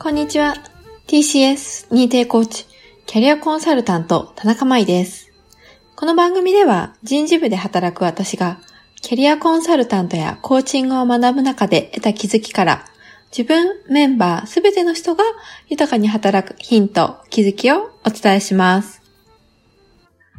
こんにちは。TCS 認定コーチ、キャリアコンサルタント、田中舞です。この番組では人事部で働く私が、キャリアコンサルタントやコーチングを学ぶ中で得た気づきから、自分、メンバー、すべての人が豊かに働くヒント、気づきをお伝えします。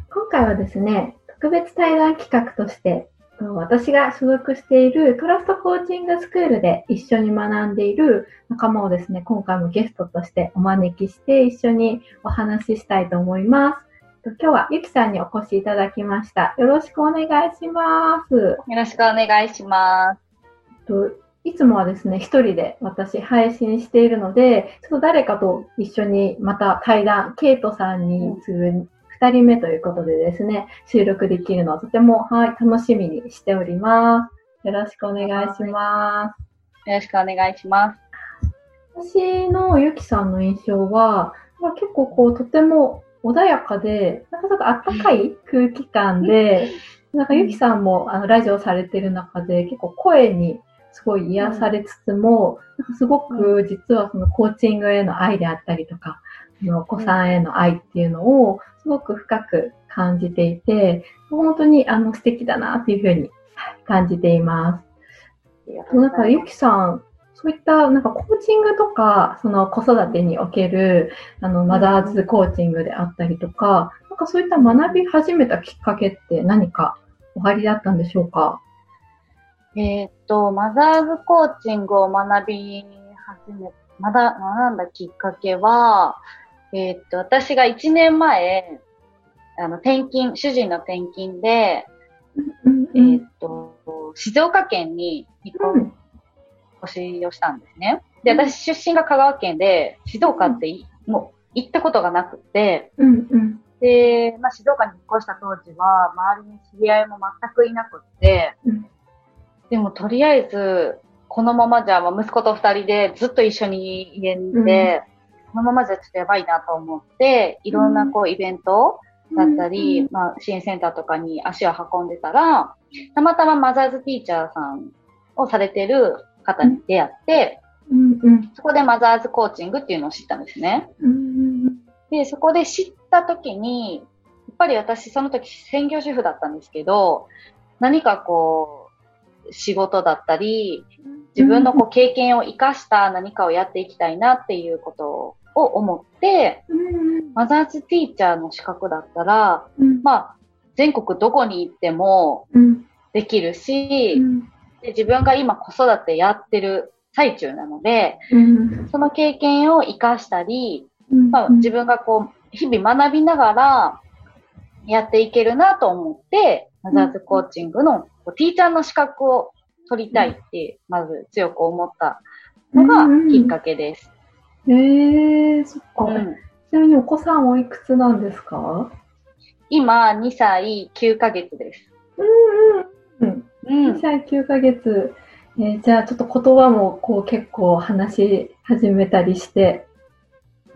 今回はですね、特別対談企画として、私が所属しているトラストコーチングスクールで一緒に学んでいる仲間をですね、今回もゲストとしてお招きして一緒にお話ししたいと思います。今日はゆきさんにお越しいただきました。よろしくお願いします。よろしくお願いします。いつもはですね、一人で私配信しているので、ちょっと誰かと一緒にまた対談、ケイトさんに次ぐ2人目ということでですね、収録できるのをとても、はい、楽しみにしております。よろしくお願いします。よろしくお願いします。私のゆきさんの印象は、結構こう、とても穏やかで、なんかちょっとあったかい空気感で、なんかゆきさんもあのラジオされてる中で結構声にすごい癒されつつも、なんかすごく実はそのコーチングへの愛であったりとか、お子さんへの愛っていうのをすごく深く感じていて、本当にあの素敵だなっていうふうに感じています。なんかゆきさん、そういったなんかコーチングとか、その子育てにおけるあのマザーズコーチングであったりとか、なんかそういった学び始めたきっかけって何かおありだったんでしょうか？えっと、マザーズコーチングを学び始め、まだ学んだきっかけは、えー、っと、私が1年前、あの、転勤、主人の転勤で、えー、っと、静岡県に引っ越しをしたんですね。で、私出身が香川県で、静岡ってもう行ったことがなくて、で、まあ、静岡に引っ越した当時は、周りに知り合いも全くいなくって、でもとりあえず、このままじゃ、まあ、息子と二人でずっと一緒に家で、このままじゃちょっとやばいなと思って、いろんなこうイベントだったり、まあ支援センターとかに足を運んでたら、たまたまマザーズティーチャーさんをされてる方に出会って、そこでマザーズコーチングっていうのを知ったんですね。で、そこで知った時に、やっぱり私その時専業主婦だったんですけど、何かこう、仕事だったり、自分のこう経験を活かした何かをやっていきたいなっていうことを思って、マザーズティーチャーの資格だったら、まあ、全国どこに行ってもできるし、で自分が今子育てやってる最中なので、その経験を活かしたり、まあ、自分がこう、日々学びながらやっていけるなと思って、マザーズコーチングのティーチャーの資格を取りたいって、まず強く思ったのがきっかけです。ええー、そっか、うん。ちなみにお子さんおいくつなんですか？今、2歳9ヶ月です。うんうんうん。2歳9ヶ月。えー、じゃあちょっと言葉もこう結構話し始めたりして。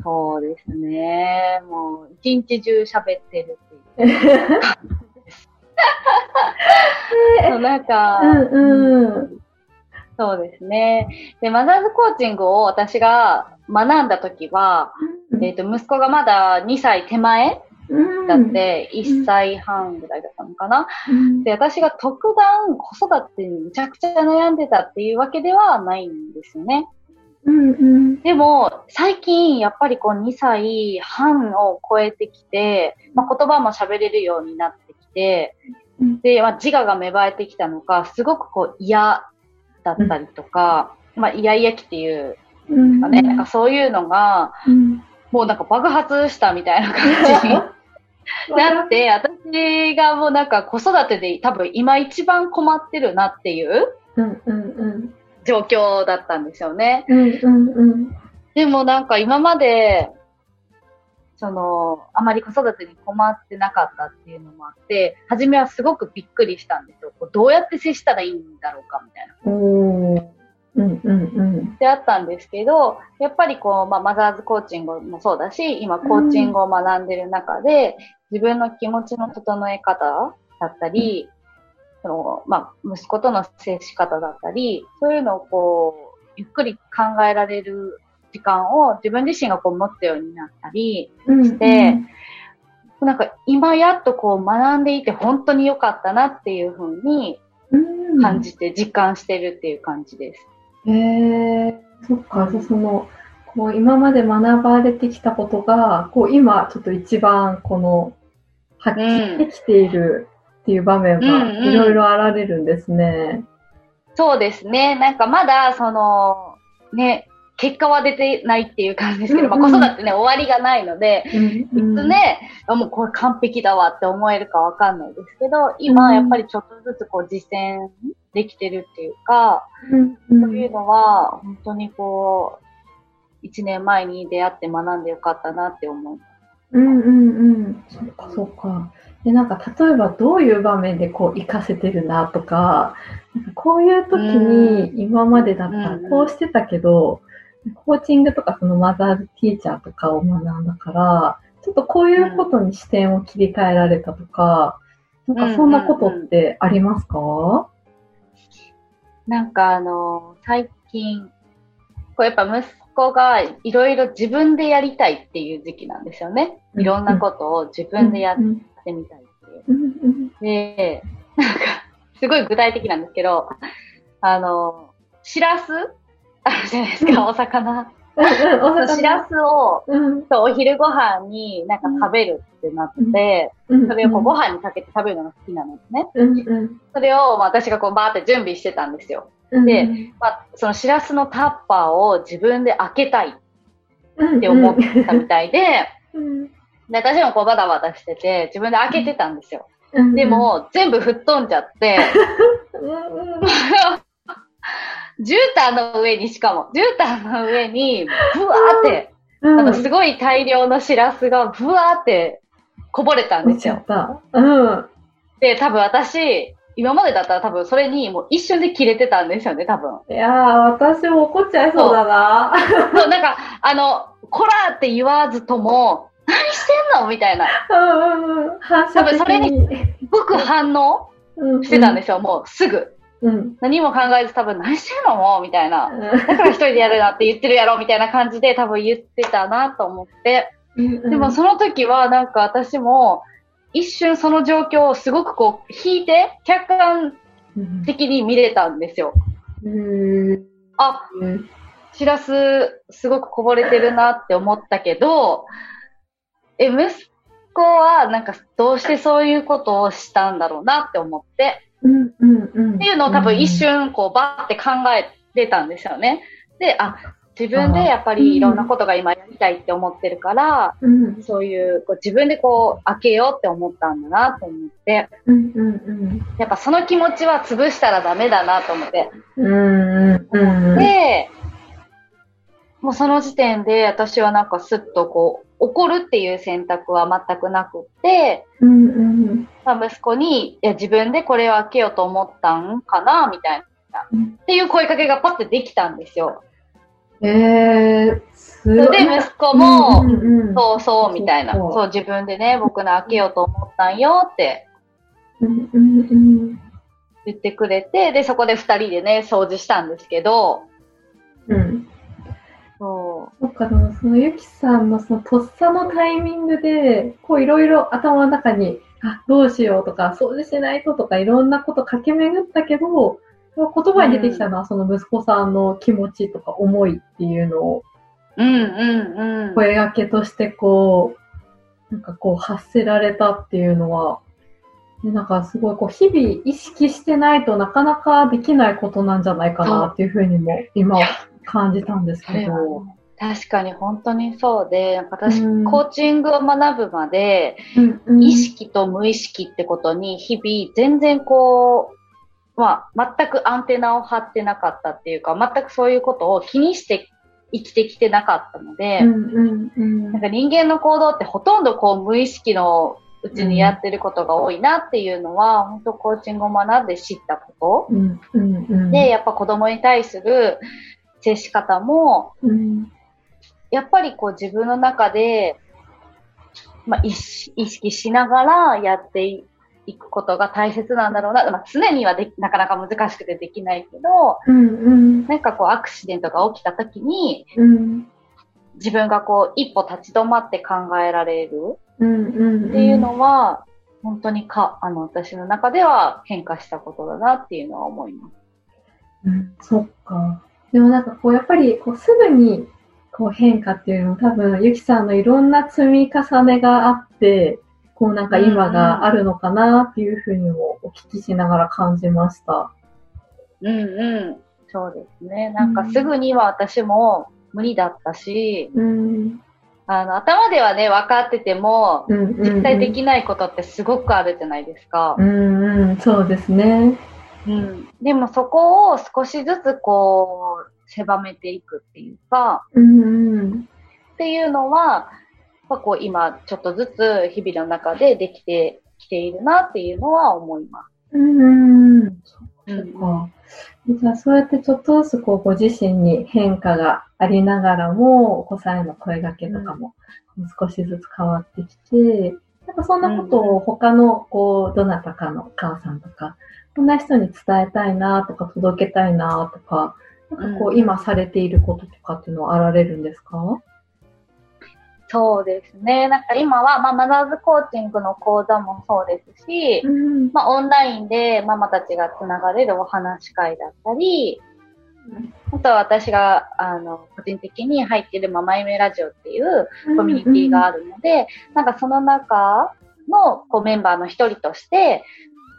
そうですね。もう一日中喋ってるっていう。そうなんか、うんうん、そうですね。で、マザーズコーチングを私が学んだ時は、うん、えっ、ー、と、息子がまだ2歳手前だって、1歳半ぐらいだったのかな。うん、で、私が特段子育てにむちゃくちゃ悩んでたっていうわけではないんですよね。うんうん、でも、最近、やっぱりこう2歳半を超えてきて、まあ、言葉も喋れるようになってきて、で、まあ、自我が芽生えてきたのか、すごくこう嫌だったりとか、うん、まあ、イヤイヤ期っていうかね、うん、なんかそういうのが、うん、もうなんか爆発したみたいな感じになって、私がもうなんか子育てで多分今一番困ってるなっていう状況だったんですよね。でもなんか今までその、あまり子育てに困ってなかったっていうのもあって、初めはすごくびっくりしたんですよ。どうやって接したらいいんだろうかみたいな。うんうんうん。であったんですけど、やっぱりこう、まあ、マザーズコーチングもそうだし、今コーチングを学んでる中で、自分の気持ちの整え方だったり、その、まあ、息子との接し方だったり、そういうのをこう、ゆっくり考えられる時間を自分自身がこう持つようになったりうんして、なんか今やっとこう学んでいて本当に良かったなっていう風にうん感じて実感してるっていう感じです。へえそっか、その、こう今まで学ばれてきたことが、こう今ちょっと一番この、発揮できているっていう場面がうんうんいろいろあられるんですね。そうですね。なんかまだその、ね、結果は出てないっていう感じですけど、うんうんまあ子育てね、終わりがないので、うんいつね、あもうこれ完璧だわって思えるかわかんないですけど、今やっぱりちょっとずつこう実践できてるっていうか、うんそういうのは本当にこう、一年前に出会って学んでよかったなって思います。うんうんうん。そっかそっか。で、なんか例えばどういう場面でこう活かせてるなとか、なんかこういう時に今までだったらこうしてたけど、コーチングとかそのマザーズティーチャーとかを学んだから、ちょっとこういうことに視点を切り替えられたとか、なんかそんなことってありますか？なんかあの、最近、こうやっぱ息子がいろいろ自分でやりたいっていう時期なんですよね。いろんなことを自分でやっうんてみたいっていう。うんうんで、なんか、すごい具体的なんですけど、あの、しらすあるじゃないですか、お魚。しらすを、お昼ご飯になんか食べるってなって、うん。それをこうご飯にかけて食べるのが好きなのですね。それを、まあ、私がこうバーって準備してたんですよ。うん。でまあ、そのしらすのタッパーを自分で開けたいっうんて思ったみたいで、うんで私もこうバタバタしてて、自分で開けてたんですよ。うん。で、も、全部吹っ飛んじゃって、絨毯の上にしかも、絨毯の上に、ブワーって、うんあの、すごい大量のしらすがブワーってこぼれたんですよ。うん。で、多分私、今までだったら多分それにもう一瞬で切れてたんですよね、多分。いやー、私も怒っちゃいそうだな。そう、なんか、あの、こらって言わずとも、何してんの？みたいな。うんうんうん。反射的多分それに。僕反応してたんですよ、もうすぐ。うん。何も考えず多分何してんのもうみたいな。うだから一人でやるなって言ってるやろみたいな感じで多分言ってたなと思って。んでもその時はなんか私も一瞬その状況をすごくこう引いて客観うん的に見れたんですよ。うんあ、うんしらすすごくこぼれてるなって思ったけど、え、息子はなんかどうしてそういうことをしたんだろうなって思って、うんうんうん。っていうのを多分一瞬こうバーって考えてたんですよね。で、あ、自分でやっぱりいろんなことが今やりたいって思ってるから、うんそういうこう自分でこう開けようって思ったんだなと思って、うんうんやっぱその気持ちは潰したらダメだなと思って。うん。うんうんうん。で、もうその時点で私はなんかスッとこう怒るっていう選択は全くなくって、うんうんまあ、息子に、いや、自分でこれを開けようと思ったんかなみたいな。うんっていう声かけがパッてできたんですよ。えー、すそれで息子も、そうそう、みたいな。そうそう、自分でね、僕の開けようと思ったんよってうんうんうん言ってくれて、で、そこで二人でね、掃除したんですけど、うん。そそっか、でもそのゆきさんのそのとっさのタイミングで、こういろいろ頭の中に、あ、どうしようとか、掃除しないととか、いろんなこと駆け巡ったけど、言葉に出てきたのは、その息子さんの気持ちとか思いっていうのを、う。うんうんうん。声掛けとしてこう、なんかこう発せられたっていうのは、ねなんかすごいこう日々意識してないとなかなかできないことなんじゃないかなっていうふうにも今は感じたんですけど。確かに本当にそうで、私、うん。コーチングを学ぶまで、うんうん。意識と無意識ってことに日々全然こう、まあ、全くアンテナを張ってなかったっていうか、全くそういうことを気にして生きてきてなかったので、うんうんうん。なんか人間の行動ってほとんどこう無意識のうちにやってることが多いなっていうのは、本当コーチングを学んで知ったこうんうんうん。と。で、やっぱ子供に対する接し方も、うんやっぱりこう自分の中で、まあ、意識しながらやっていくことが大切なんだろうな。まあ、常にはできなかなか難しくてできないけど、うんうんなんかこうアクシデントが起きた時に、うん自分がこう一歩立ち止まって考えられるうんうん。っていうのは、本当にか、あの、私の中では変化したことだなっていうのは思います。うん、そっか。でもなんかこう、やっぱりこうすぐにこう変化っていうのも多分、ゆきさんのいろんな積み重ねがあって、こうなんか今があるのかなっていうふうにもお聞きしながら感じました。うんうん。そうですね。なんかすぐには私も無理だったし、うん。あの、頭ではね、分かってても、実際できないことってすごくあるじゃないですか。うんうん、そうですね。うん。でもそこを少しずつこう、狭めていくっていうか、うんうん。っていうのは、やっぱこう今ちょっとずつ日々の中でできてきているなっていうのは思います。うんうん。そうっか。じゃあそうやってちょっとずつこうご自身に変化がありながらも、お子さんへの声掛けとかも少しずつ変わってきて、なんかそんなことを他のこう、どなたかのお母さんとか、こんな人に伝えたいなとか届けたいなとか、なんかこううん今されていることとかっていうのはあられるんですか？そうですね。なんか今は、まあ、マザーズコーチングの講座もそうですし、ん。まあ、オンラインでママたちがつながれるお話し会だったり、あとは私が、あの、個人的に入っているママ夢ラジオっていうコミュニティがあるので、なんかその中のこうメンバーの一人として、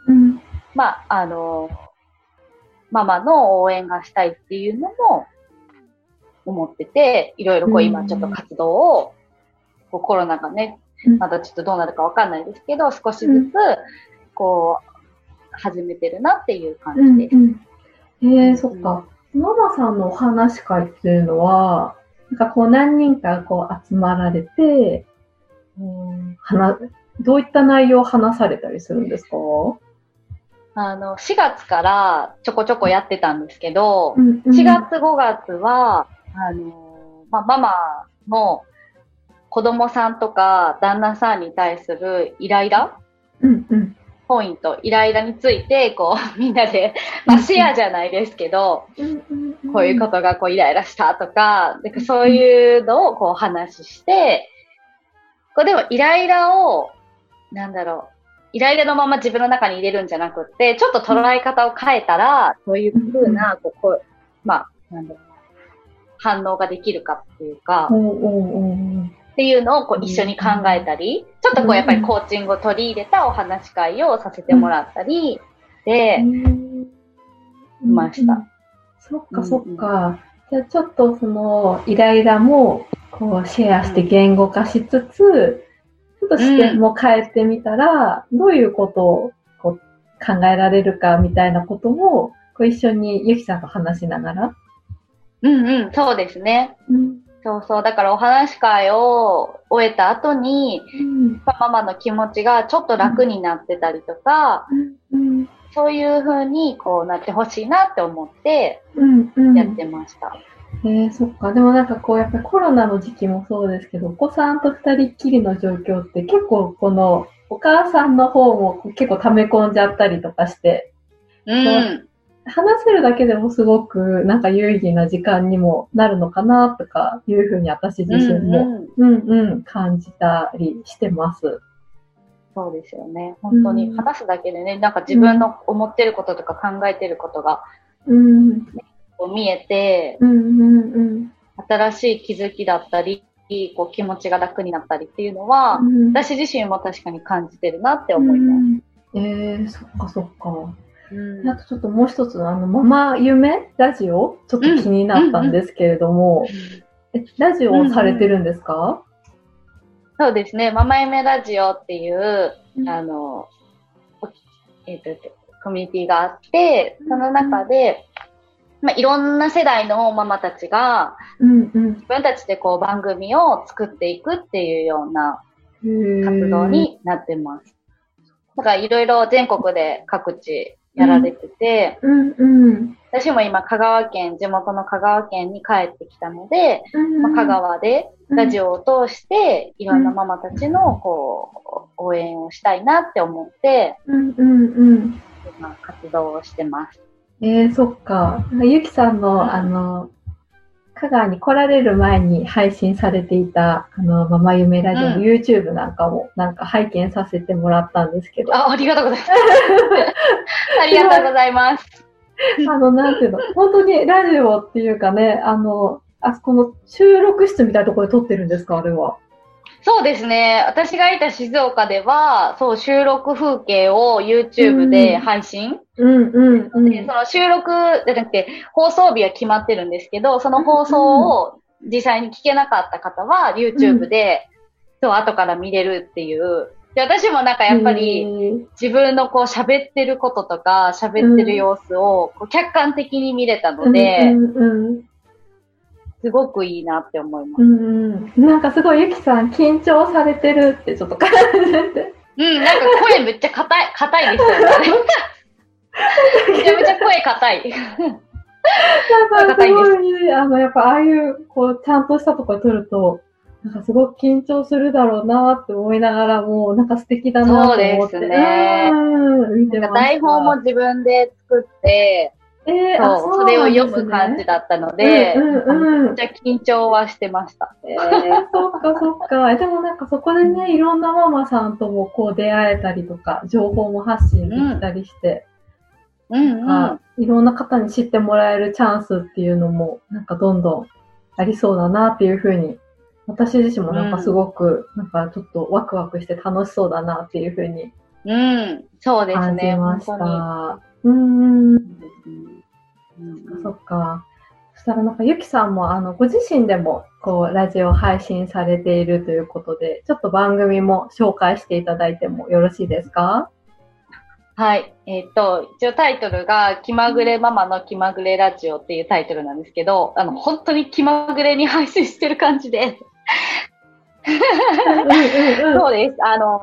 うん。まあ、あの、ママの応援がしたいっていうのも思ってて、いろいろこう今ちょっと活動を、こうコロナがね、うんまだちょっとどうなるかわかんないですけど、少しずつ、こう、始めてるなっていう感うんじです。うん。えー、そっか。ママさんのお話し会っていうのは、なんかこう何人かこう集まられて、うん、話、どういった内容を話されたりするんですか？あの、4月からちょこちょこやってたんですけど、ん4月5月は、あの、まあ、ママの子供さんとか旦那さんに対するイライラうんうん。ポイント、イライラについて、こう、みんなで、まあ、シェアじゃないですけど、こういうことがこうイライラしたとか、なんかそういうのをこう話して、こうでもイライラを、なんだろう、イライラのまま自分の中に入れるんじゃなくって、ちょっと捉え方を変えたら、どういうふうな、こう、こうまあ、なんだろうな、反応ができるかっていうか、っていうのをこう一緒に考えたり、ちょっとこうやっぱりコーチングを取り入れたお話し会をさせてもらったり、で、いました。そっかそっか。じゃあちょっとそのイライラもこうシェアして言語化しつつ、と視点も変えてみたら、どういうことをこう考えられるかみたいなことも、こう一緒にゆきさんと話しながら。うんうん、そうですね。うん。そうそう。だからお話し会を終えた後に、うん。ママの気持ちがちょっと楽になってたりとか、うん。そういう風にこうなってほしいなって思ってうん。うん。やってました。えー、そっか。でもなんかこう、やっぱりコロナの時期もそうですけど、お子さんと二人っきりの状況って結構この、お母さんの方も結構溜め込んじゃったりとかして、うん。話せるだけでもすごくなんか有意義な時間にもなるのかなとかいうふうに私自身も、うんうんうん、感じたりしてます。そうですよね。本当にうん話すだけでね、なんか自分の思ってることとか考えてることがうん、こう見えて、うん、うん、うん。新しい気づきだったり、こう気持ちが楽になったりっていうのは、うん。私自身も確かに感じてるなって思います。うん。えー、そっかそっか。うん。あとちょっともう一つのあの、ママ夢ラジオちょっと気になったんですけれども、えラジオをされてるんですか、そうですね。ママ夢ラジオっていう、うん。あの、えっ、と、コミュニティがあって、その中で、まあ、いろんな世代のママたちがうん、うん自分たちでこう番組を作っていくっていうようなうん。活動になってます。だからいろいろ全国で各地やられてて、うん、うん。私も今香川県、地元の香川県に帰ってきたので、うんまあ、香川でラジオを通していろんなママたちのこう応援をしたいなって思ってうん、うん、うん。今活動をしてます。えー、そっか。ゆきさんの、あの、香川に来られる前に配信されていた、あの、ママ夢ラジオの YouTube なんかも、なんか拝見させてもらったんですけど。あ、ありがとうございます。ありがとうございます。あの、なんていうの、本当にラジオっていうかね、あの、あそこの収録室みたいなところで撮ってるんですか、あれは。そうですね。私がいた静岡では、そう、収録風景を YouTube で配信、うんうんうん。でその収録じゃなくて、放送日は決まってるんですけど、その放送を実際に聞けなかった方は YouTube で、そう、後から見れるっていう。で、私もなんかやっぱり、り、自分のこう喋ってることとか、喋ってる様子をこう客観的に見れたので、うんうんすごくいいなって思います。うんうん、なんかすごいゆきさん緊張されてるってちょっと感じて。うん、なんか声めっちゃ硬い、硬いですよね。めちゃめちゃ声硬い。なんかすごい、あの、やっぱああいう、こう、ちゃんとしたところ撮ると、なんかすごく緊張するだろうなって思いながらも、なんか素敵だなと思って。そうですねうん、見てました。台本も自分で作って、えー、あそう、それを読む感じだったので、うんうんうんめっちゃ緊張はしてました。えー、そっかそっか。えでもなんかそこでね、いろんなママさんともこう出会えたりとか、情報も発信できたりして、うんうん。あいろんな方に知ってもらえるチャンスっていうのも、なんかどんどんありそうだなっていうふうに、私自身もなんかすごく、なんかちょっとワクワクして楽しそうだなっていうふうにうん、そうです感じね。ました。うん、うんそっか。そしたらなんかゆきさんもあのご自身でもこうラジオ配信されているということで、ちょっと番組も紹介していただいてもよろしいですか？はい。えっ、と、一応タイトルが、気まぐれママの気まぐれラジオっていうタイトルなんですけど、あの、本当に気まぐれに配信してる感じで、そうです。あの、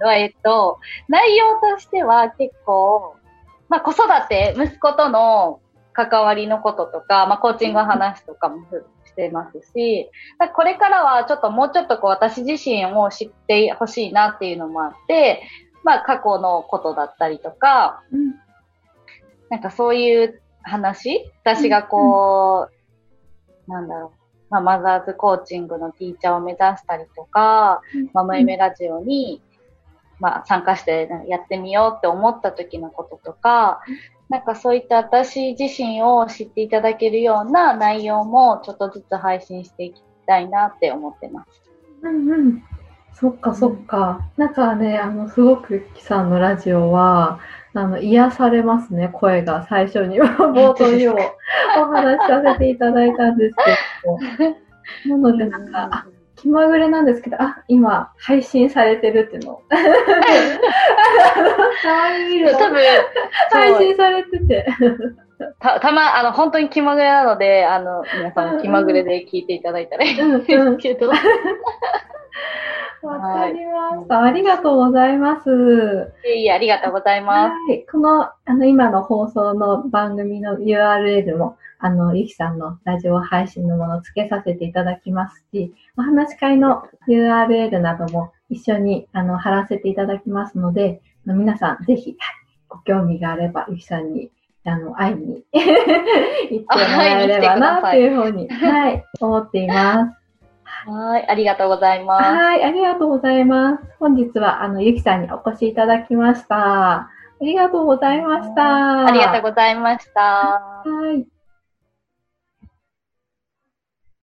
ど、えっと、内容としては結構、まあ子育て、息子との関わりのこととか、まあコーチングの話とかもしてますし、まあこれからはちょっともうちょっとこう私自身を知ってほしいなっていうのもあって、まあ過去のことだったりとか、うんなんかそういう話私がこう、なんだろう。まあ、マザーズコーチングのティーチャーを目指したりとか、ママ夢ラジオに、まあ、参加してやってみようって思った時のこととか、なんかそういった私自身を知っていただけるような内容もちょっとずつ配信していきたいなって思ってます。うんうん。そっかそっか。なんかね、あの、すごくゆきさんのラジオは、あの、癒されますね、声が。最初に、冒頭にもお話しさせていただいたんですけど。なので、なんか、あ、気まぐれなんですけど、あ、今、配信されてるっていうの を。たまに見ると多分、配信されてて。た、たま、あの、本当に気まぐれなので、あの、皆さんも気まぐれで聞いていただいたらいいんですけど。わかりました。ありがとうございます。いえ、ありがとうございます。はい。この、あの、今の放送の番組の URL も、あの、ゆきさんのラジオ配信のものを付けさせていただきますし、お話し会の URL なども一緒に、あの、貼らせていただきますので、皆さん、ぜひ、はいご興味があれば、ゆきさんに、あの、会いに行ってもらえればな、っていうふうに、はい、思っています。はい、ありがとうございます。はい、ありがとうございます。本日は、あの、ゆきさんにお越しいただきました。ありがとうございました。ありがとうございました。はい。